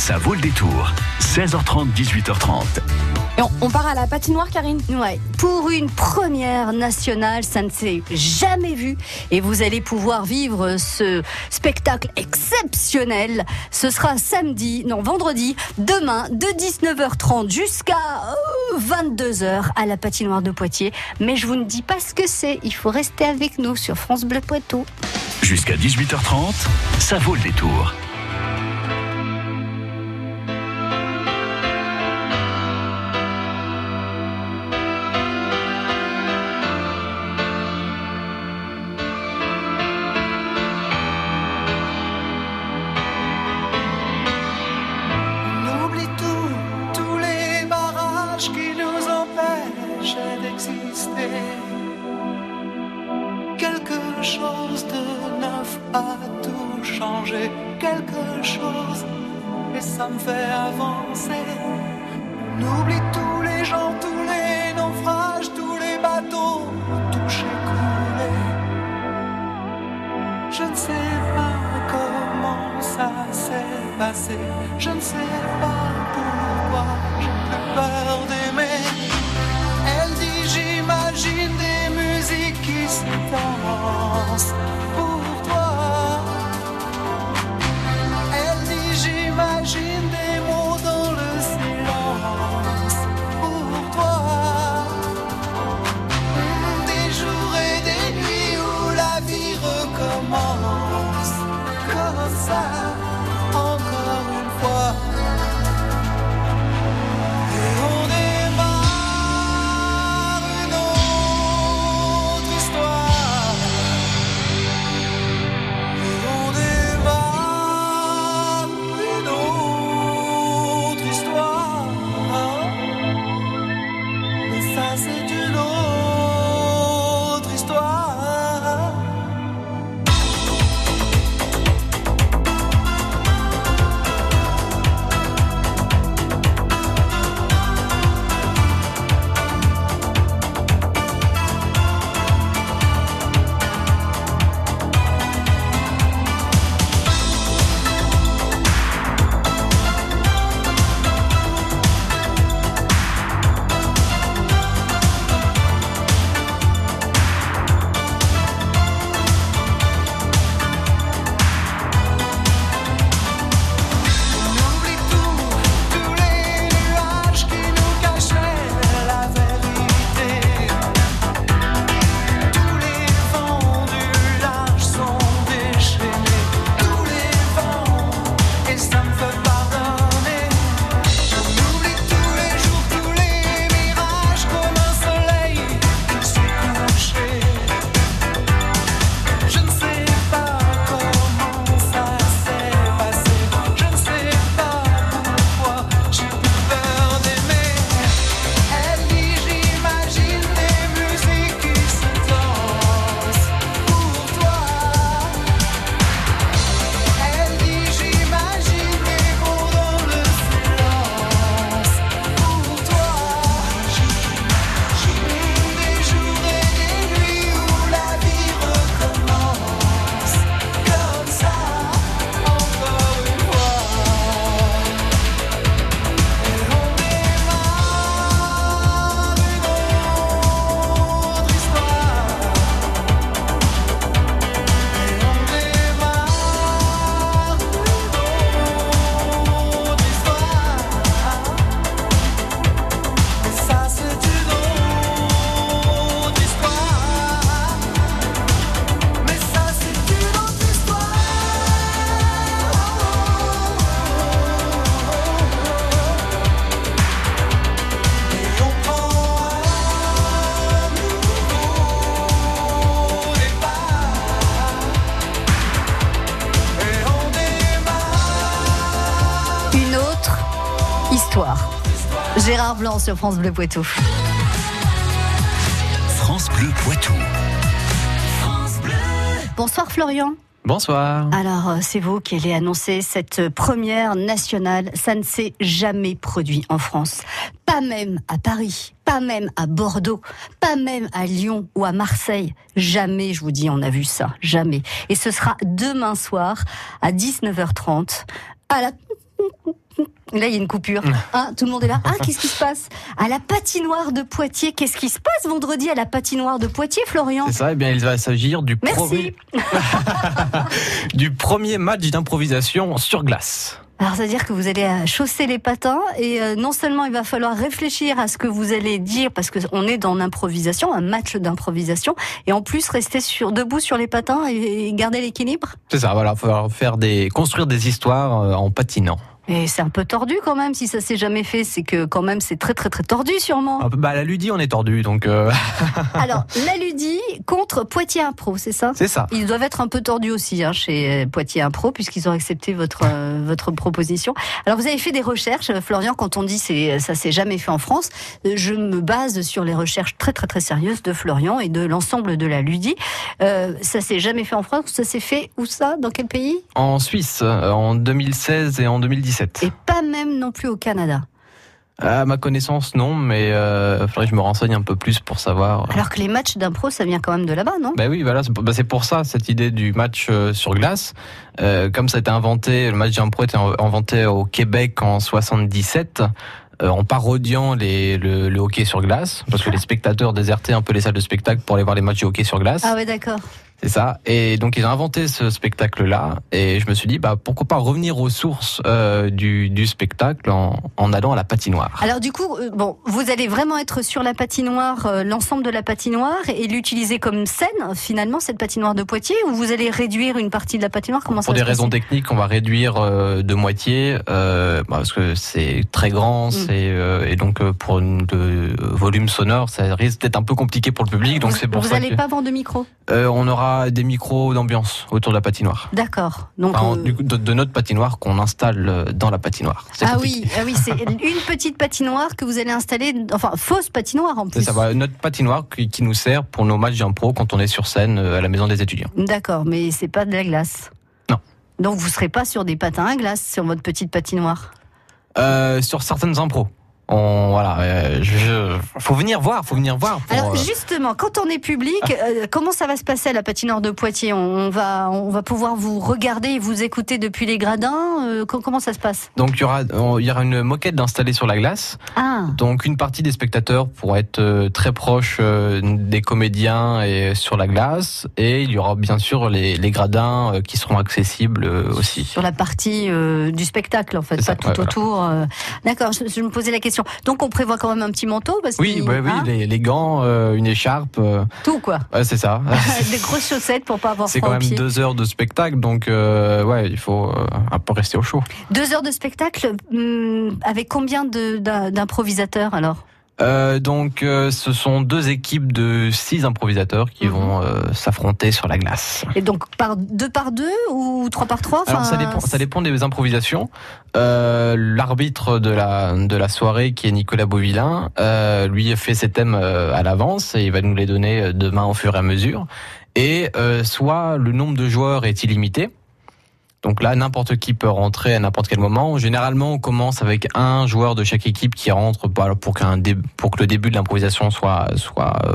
Ça vaut le détour. 16h30, 18h30. Et on, on part à la patinoire, Karine? Ouais, pour une première nationale, ça ne s'est jamais vu. Et vous allez pouvoir vivre ce spectacle exceptionnel. Ce sera samedi, non, vendredi, demain, de 19h30 jusqu'à euh, 22h à la patinoire de Poitiers. Mais je vous ne dis pas ce que c'est. Il faut rester avec nous sur France Bleu Poitou. Jusqu'à 18h30, ça vaut le détour. Et ça Gérard Blanc sur France Bleu Poitou. France Bleu Poitou. Bonsoir Florian. Bonsoir. Alors, euh, c'est vous qui allez annoncer cette première nationale. Ça ne s'est jamais produit en France. Pas même à Paris, pas même à Bordeaux, pas même à Lyon ou à Marseille. Jamais, je vous dis, on a vu ça. Jamais. Et ce sera demain soir à 19h30 à la Là, il y a une coupure. Ah, tout le monde est là. Ah, qu'est-ce qui se passe À la patinoire de Poitiers, qu'est-ce qui se passe vendredi à la patinoire de Poitiers, Florian C'est ça, eh bien, il va s'agir du, Merci. du premier match d'improvisation sur glace. Alors, c'est-à-dire que vous allez euh, chausser les patins et euh, non seulement il va falloir réfléchir à ce que vous allez dire parce qu'on est dans l'improvisation, un match d'improvisation, et en plus rester sur, debout sur les patins et, et garder l'équilibre. C'est ça, voilà, il va falloir faire des, construire des histoires euh, en patinant. Et c'est un peu tordu quand même, si ça s'est jamais fait, c'est que quand même c'est très très très tordu sûrement. Peu- Bah, la Ludie, on est tordu, donc euh, Alors, la Ludie contre Poitiers Impro, c'est ça? C'est ça. Ils doivent être un peu tordus aussi hein, chez Poitiers Impro puisqu'ils ont accepté votre euh, votre proposition. Alors vous avez fait des recherches, euh, Florian. Quand on dit c'est ça s'est jamais fait en France, euh, je me base sur les recherches très très très sérieuses de Florian et de l'ensemble de la Ludie. Euh, ça s'est jamais fait en France. Ça s'est fait où ça? Dans quel pays? En Suisse, euh, en 2016 et en 2017. Et pas même non plus au Canada. À ma connaissance, non, mais euh, faudrait que je me renseigne un peu plus pour savoir. Alors que les matchs d'impro, ça vient quand même de là-bas, non? Ben oui, voilà, c'est pour- bah, c'est pour ça cette idée du match euh, sur glace. Euh, comme ça a été inventé, le match d'impro a été in- inventé au Québec en 77. euh, en parodiant les, le, le hockey sur glace, parce que les spectateurs désertaient un peu les salles de spectacle pour aller voir les matchs de hockey sur glace. Ah ouais, d'accord. C'est ça. Et donc ils ont inventé ce spectacle-là. Et je me suis dit, bah pourquoi pas revenir aux sources euh, du, du spectacle en, en allant à la patinoire. Alors du coup, euh, bon, vous allez vraiment être sur la patinoire, euh, l'ensemble de la patinoire, et l'utiliser comme scène finalement cette patinoire de Poitiers, ou vous allez réduire une partie de la patinoire? Comment ça Pour des raisons techniques, on va réduire de moitié bah, parce que c'est très grand, c'est euh, et donc pour une- le volume sonore, ça risque d'être un peu compliqué pour le public. Donc Vous- c'est pour vous ça n'allez que pas vendre de micro? On aura des micros d'ambiance autour de la patinoire. D'accord. Donc Enfin, euh, de, de notre patinoire qu'on installe euh, dans la patinoire. Ah compliqué. oui, ah oui, c'est une petite patinoire que vous allez installer, enfin fausse patinoire en C'est plus. ça, va, notre patinoire qui, qui nous sert pour nos matchs d'impro quand on est sur scène euh, à la maison des étudiants. D'accord, mais c'est pas de la glace. Non. Donc vous serez pas sur des patins à glace sur votre petite patinoire? Euh, sur certaines impros. On, voilà, euh, je, faut venir voir, faut venir voir. Pour, Alors euh, justement, quand on est public, euh, comment ça va se passer à la patinoire de Poitiers? On, va, on va pouvoir vous regarder et vous écouter depuis les gradins. euh, co- comment ça se passe? Donc il y aura, il y aura une moquette installée sur la glace. Ah, Donc une partie des spectateurs pourra être très proche des comédiens et sur la glace, et il y aura bien sûr les, les gradins qui seront accessibles aussi. sur la partie du spectacle en fait, pas ça, tout ouais, autour. D'accord, je, je me posais la question. Donc on prévoit quand même un petit manteau parce Oui, oui, hein, les, les gants, euh, une écharpe, euh, tout quoi. ouais, c'est ça. Des grosses chaussettes pour pas avoir C'est froid quand aux même deux heures de spectacle, donc euh, ouais, il faut un peu rester au chaud. Deux heures de spectacle hum, avec combien d'improvisateurs alors? Euh, donc, euh, ce sont deux équipes de six improvisateurs qui Mhm. vont euh, s'affronter sur la glace. Et donc par deux par deux ou trois par trois? Alors, ça dépend, ça dépend des improvisations. Euh, L'arbitre de la de la soirée, qui est Nicolas Beauvillain, euh, lui fait ses thèmes à l'avance et il va nous les donner demain au fur et à mesure. Et euh, soit le nombre de joueurs est illimité. Donc là, n'importe qui peut rentrer à n'importe quel moment. Généralement, on commence avec un joueur de chaque équipe qui rentre pour, pour, qu'un dé- pour que le début de l'improvisation soit, soit euh,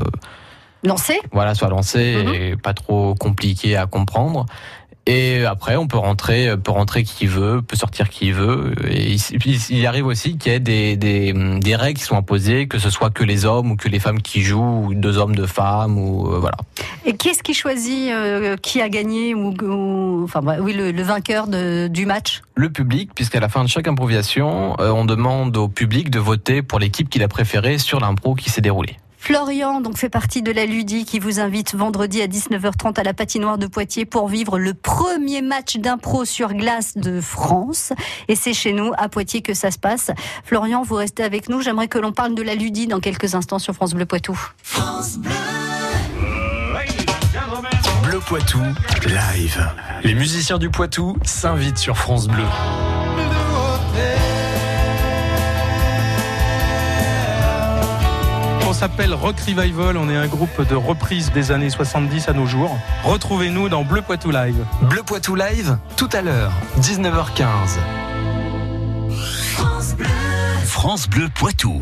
Lancé voilà, soit lancé Mhm. et pas trop compliqué à comprendre. Et après, on peut rentrer, euh, peut rentrer qui veut, peut sortir qui veut. Et il, arrive aussi qu'il y ait des, des, des règles qui sont imposées, que ce soit que les hommes ou que les femmes qui jouent, ou deux hommes, deux femmes, ou euh, voilà. Et qu'est-ce qui choisit euh, qui a gagné ou, ou- enfin bah, oui le, le vainqueur de- du match? Le public, puisqu'à la fin de chaque improvisation, euh, on demande au public de voter pour l'équipe qu'il a préférée sur l'impro qui s'est déroulée. Florian donc fait partie de la Ludie qui vous invite vendredi à 19h30 à la patinoire de Poitiers pour vivre le premier match d'impro sur glace de France. Et c'est chez nous à Poitiers que ça se passe. Florian, vous restez avec nous. J'aimerais que l'on parle de la Ludie dans quelques instants sur France Bleu Poitou. Bleu Poitou, live. Les musiciens du Poitou s'invitent sur France Bleu. S'appelle Rock Revival, on est un groupe de reprises des années 70 à nos jours. Retrouvez-nous dans Bleu Poitou Live. Bleu Poitou live, tout à l'heure, 19h15. France Bleu Poitou.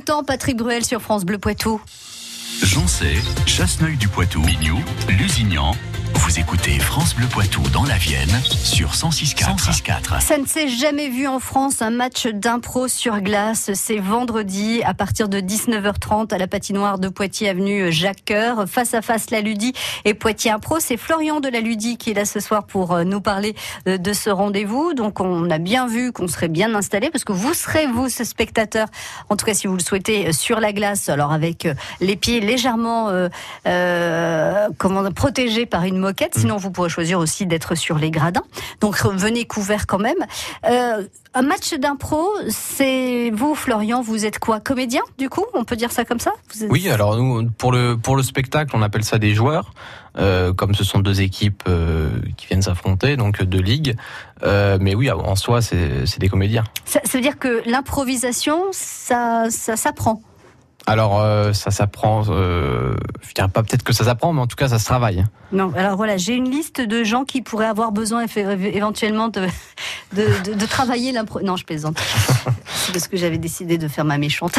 temps, Patrick Bruel sur France Bleu Poitou. Joncé, Chasseneuil du Poitou, Mignou, Lusignan. Vous écoutez France Bleu Poitou dans la Vienne sur 106.4. 106.4. Ça ne s'est jamais vu en France un match d'impro sur glace. C'est vendredi à partir de 19h30 à la patinoire de Poitiers avenue Jacques Coeur. Face à face la Ludie et Poitiers Impro. C'est Florian de la Ludie qui est là ce soir pour euh, nous parler euh, de ce rendez-vous. Donc on a bien vu qu'on serait bien installé parce que vous serez vous ce spectateur, en tout cas si vous le souhaitez, euh, sur la glace. Alors avec les pieds légèrement euh, euh, comment protégés par une moquette. Sinon vous pourrez choisir aussi d'être sur les gradins. Donc venez couvert quand même. Euh, un match d'impro, c'est vous, Florian, vous êtes quoi Comédien, du coup? On peut dire ça comme ça? Vous êtes- Oui, alors nous, pour le pour le spectacle, on appelle ça des joueurs, euh, comme ce sont deux équipes euh, qui viennent s'affronter, donc deux ligues. Euh, mais oui, en soi, c'est c'est des comédiens. Ça, ça veut dire que l'improvisation, ça, ça s'apprend. Alors euh, ça s'apprend, euh, je dirais pas peut-être que ça s'apprend, mais en tout cas ça se travaille. Non, alors voilà, j'ai une liste de gens qui pourraient avoir besoin effe- éventuellement de, de, de, de travailler l'impro. Non, je plaisante. C'est parce que j'avais décidé de faire ma méchante.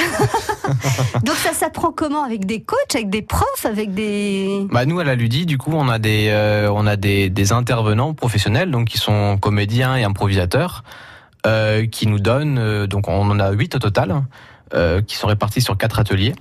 Donc ça s'apprend comment? Avec des coachs, avec des profs, avec des... Bah nous à la Ludie, du coup, on a des euh, on a des, des intervenants professionnels, donc qui sont comédiens et improvisateurs, euh, qui nous donnent. euh, donc on en a huit au total, euh, qui sont répartis sur quatre ateliers.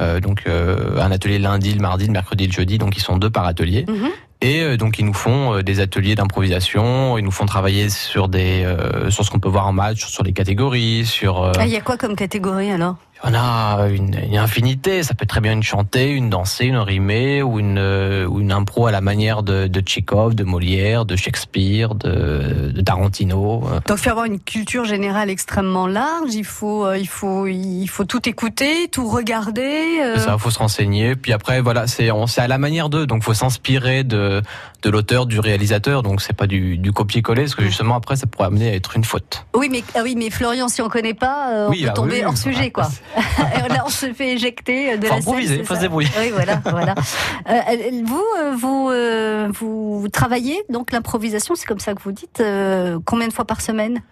Euh, donc euh, un atelier lundi, le mardi, le mercredi, le jeudi, donc ils sont deux par atelier. Mhm. Et euh, donc ils nous font euh, des ateliers d'improvisation, ils nous font travailler sur des euh, sur ce qu'on peut voir en match, sur les catégories, sur euh, Ah, Il y a quoi comme catégorie alors? On a une, une infinité. Ça peut très bien une chantée, une dansée, une rimée ou une euh, ou une impro à la manière de, de Tchekhov, de Molière, de Shakespeare, de, de Tarantino. Donc, il faut avoir une culture générale extrêmement large. Il faut, euh, il faut, il faut tout écouter, tout regarder. euh. Ça, faut se renseigner. Puis après, voilà, c'est on- c'est à la manière d'eux. Donc, faut s'inspirer de de l'auteur, du réalisateur. Donc, c'est pas du, du copier-coller, parce que justement après, ça pourrait amener à être une faute. Oui, mais ah oui, mais Florian, si on connaît pas, euh, on Oui, peut ah tomber oui, hors sujet, quoi. Là, on se fait éjecter de Faut la scène. improviser, c'est faut se débrouiller. Oui, voilà, voilà. Euh, vous, euh, vous, euh, vous travaillez donc l'improvisation, c'est comme ça que vous dites. combien de fois par semaine?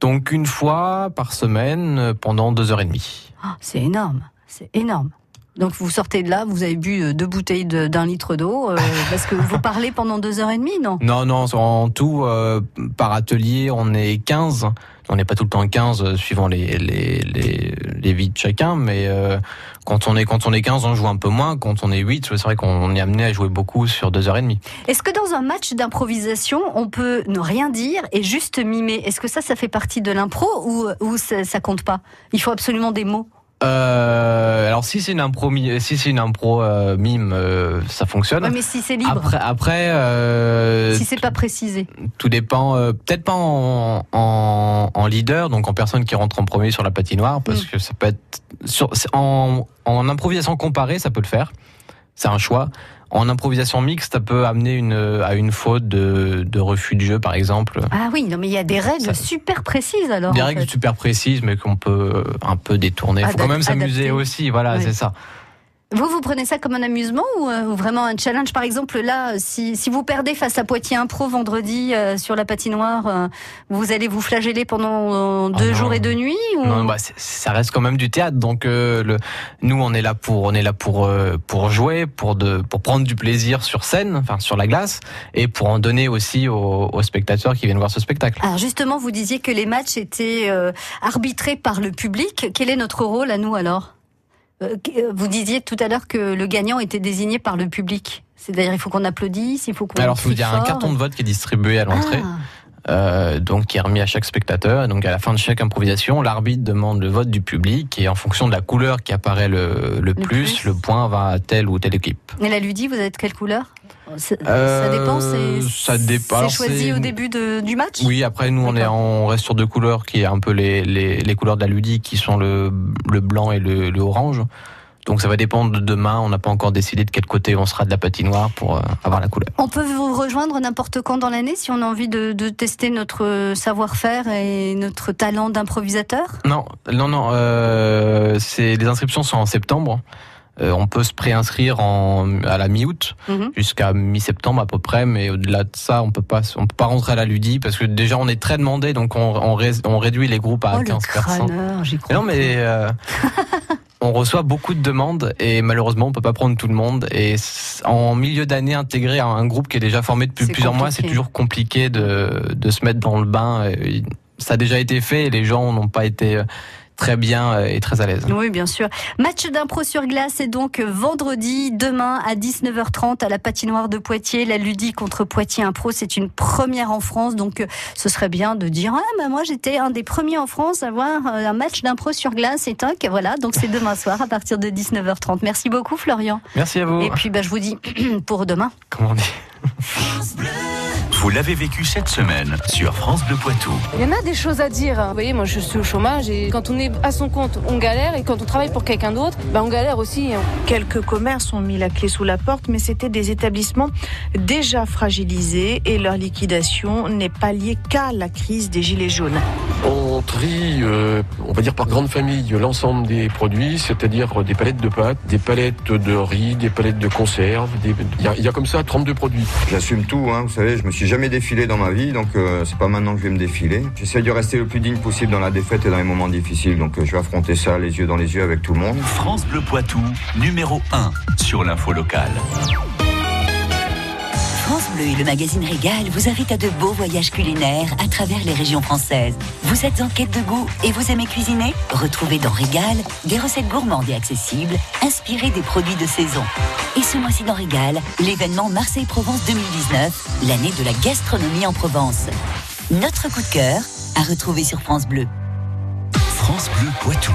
Donc, une fois par semaine pendant deux heures et demie. Ah, C'est énorme, c'est énorme. Donc vous sortez de là, vous avez bu deux bouteilles d'un litre d'eau, euh, parce que vous parlez pendant deux heures et demie, non? Non, non, en tout, euh, par atelier, on est 15. On n'est pas tout le temps 15, euh, suivant les, les, les, vies de chacun, mais euh, quand, on est, quand on est 15, on joue un peu moins. Quand on est 8, c'est vrai qu'on est amené à jouer beaucoup sur deux heures et demie. Est-ce que dans un match d'improvisation, on peut ne rien dire et juste mimer? Est-ce que ça, ça fait partie de l'impro ou, ou ça, ça compte pas? Il faut absolument des mots. Euh, alors si c'est une impro, si c'est une impro euh, mime, euh, ça fonctionne. Ouais, mais si c'est libre, Après, après euh, si c'est pas précisé. tout dépend. euh, Peut-être pas en, en, en leader, donc en personne qui rentre en premier sur la patinoire, parce Mm. que ça peut être sur, en, en improvisation comparée, ça peut le faire. C'est un choix. En improvisation mixte, ça peut amener une, à une faute de, de refus de jeu, par exemple. Ah oui, non, mais il y a des règles Ça- super précises alors. Des règles fait. super précises, mais qu'on peut un peu détourner. Il faut Adap- quand même s'amuser aussi, voilà, Oui. c'est ça. Vous, vous prenez ça comme un amusement ou, euh, ou vraiment un challenge? Par exemple, là, si, si vous perdez face à Poitiers Impro vendredi euh, sur la patinoire, euh, vous allez vous flageller pendant euh, deux non. jours et deux nuits ou... Non, bah, ça reste quand même du théâtre. Donc, euh, le, nous, on est là pour, on est là pour, euh, pour jouer, pour de, pour prendre du plaisir sur scène, enfin sur la glace, et pour en donner aussi aux, aux spectateurs qui viennent voir ce spectacle. Alors justement, vous disiez que les matchs étaient euh, arbitrés par le public. Quel est notre rôle à nous alors? Vous disiez tout à l'heure que le gagnant était désigné par le public. C'est-à-dire, il faut qu'on applaudisse, il faut qu'on. Alors, il y a un carton de vote qui est distribué à l'entrée, Ah. Euh, donc qui est remis à chaque spectateur. Et donc, à la fin de chaque improvisation, l'arbitre demande le vote du public, et en fonction de la couleur qui apparaît le, le, plus, plus. le point va à telle ou telle équipe. Et la Ludie, vous êtes quelle couleur? Euh, dépend, c'est ça dépend. c'est choisi au début de- du match? Oui, après nous on est on reste sur deux couleurs qui est un peu les, les, les couleurs de la ludique qui sont le, le blanc et le, le orange. Donc ça va dépendre de demain. On n'a pas encore décidé de quel côté on sera de la patinoire pour euh, avoir la couleur. On peut vous rejoindre n'importe quand dans l'année si on a envie de, de tester notre savoir-faire et notre talent d'improvisateur? Non, non, non. Euh, les inscriptions sont en septembre. Euh, on peut se préinscrire en, à la mi-août Mhm. jusqu'à mi-septembre à peu près, mais au-delà de ça, on peut pas, on peut pas rentrer à la ludie parce que déjà on est très demandé, donc on, on, ré- on réduit les groupes à Oh le 15 personnes. crâneur, j'y crois. Non, mais euh, on reçoit beaucoup de demandes et malheureusement on peut pas prendre tout le monde. Et en milieu d'année, intégrer un groupe qui est déjà formé depuis plusieurs mois, c'est toujours compliqué de, de se mettre dans le bain. Ça a déjà été fait et les gens n'ont pas été euh, très bien euh, et très à l'aise. Oui, bien sûr. Match d'impro sur glace est donc vendredi, demain à 19h30 à la patinoire de Poitiers. La Ludie contre Poitiers Impro, c'est une première en France. Donc, euh, ce serait bien de dire Ah, bah, moi, j'étais un des premiers en France à avoir euh, un match d'impro sur glace. Et toc, voilà. Donc, c'est demain soir à partir de 19h30. Merci beaucoup, Florian. Merci à vous. Et puis, bah, je vous dis pour demain. Comment on dit? Vous l'avez vécu cette semaine sur France Bleu Poitou. Il y en a des choses à dire. Vous voyez, moi je suis au chômage et quand on est à son compte, on galère et quand on travaille pour quelqu'un d'autre, ben on galère aussi. Quelques commerces ont mis la clé sous la porte, mais c'était des établissements déjà fragilisés et leur liquidation n'est pas liée qu'à la crise des gilets jaunes. On trie, euh, on va dire par grande famille, l'ensemble des produits, c'est-à-dire des palettes de pâtes, des palettes de riz, des palettes de conserve. des- Il y, a- il y a comme ça 32 produits. J'assume tout, hein, vous savez, je me suis jamais défilé dans ma vie, donc euh, c'est pas maintenant que je vais me défiler. J'essaie de rester le plus digne possible dans la défaite et dans les moments difficiles, donc euh, je vais affronter ça les yeux dans les yeux avec tout le monde. France Bleu Poitou, numéro 1 sur l'info locale. Bleu et le magazine Régal vous invitent à de beaux voyages culinaires à travers les régions françaises. Vous êtes en quête de goût et vous aimez cuisiner? Retrouvez dans Régal des recettes gourmandes et accessibles, inspirées des produits de saison. Et ce mois-ci dans Régal, l'événement Marseille-Provence 2019, l'année de la gastronomie en Provence. Notre coup de cœur à retrouver sur France Bleu. France Bleu Poitou.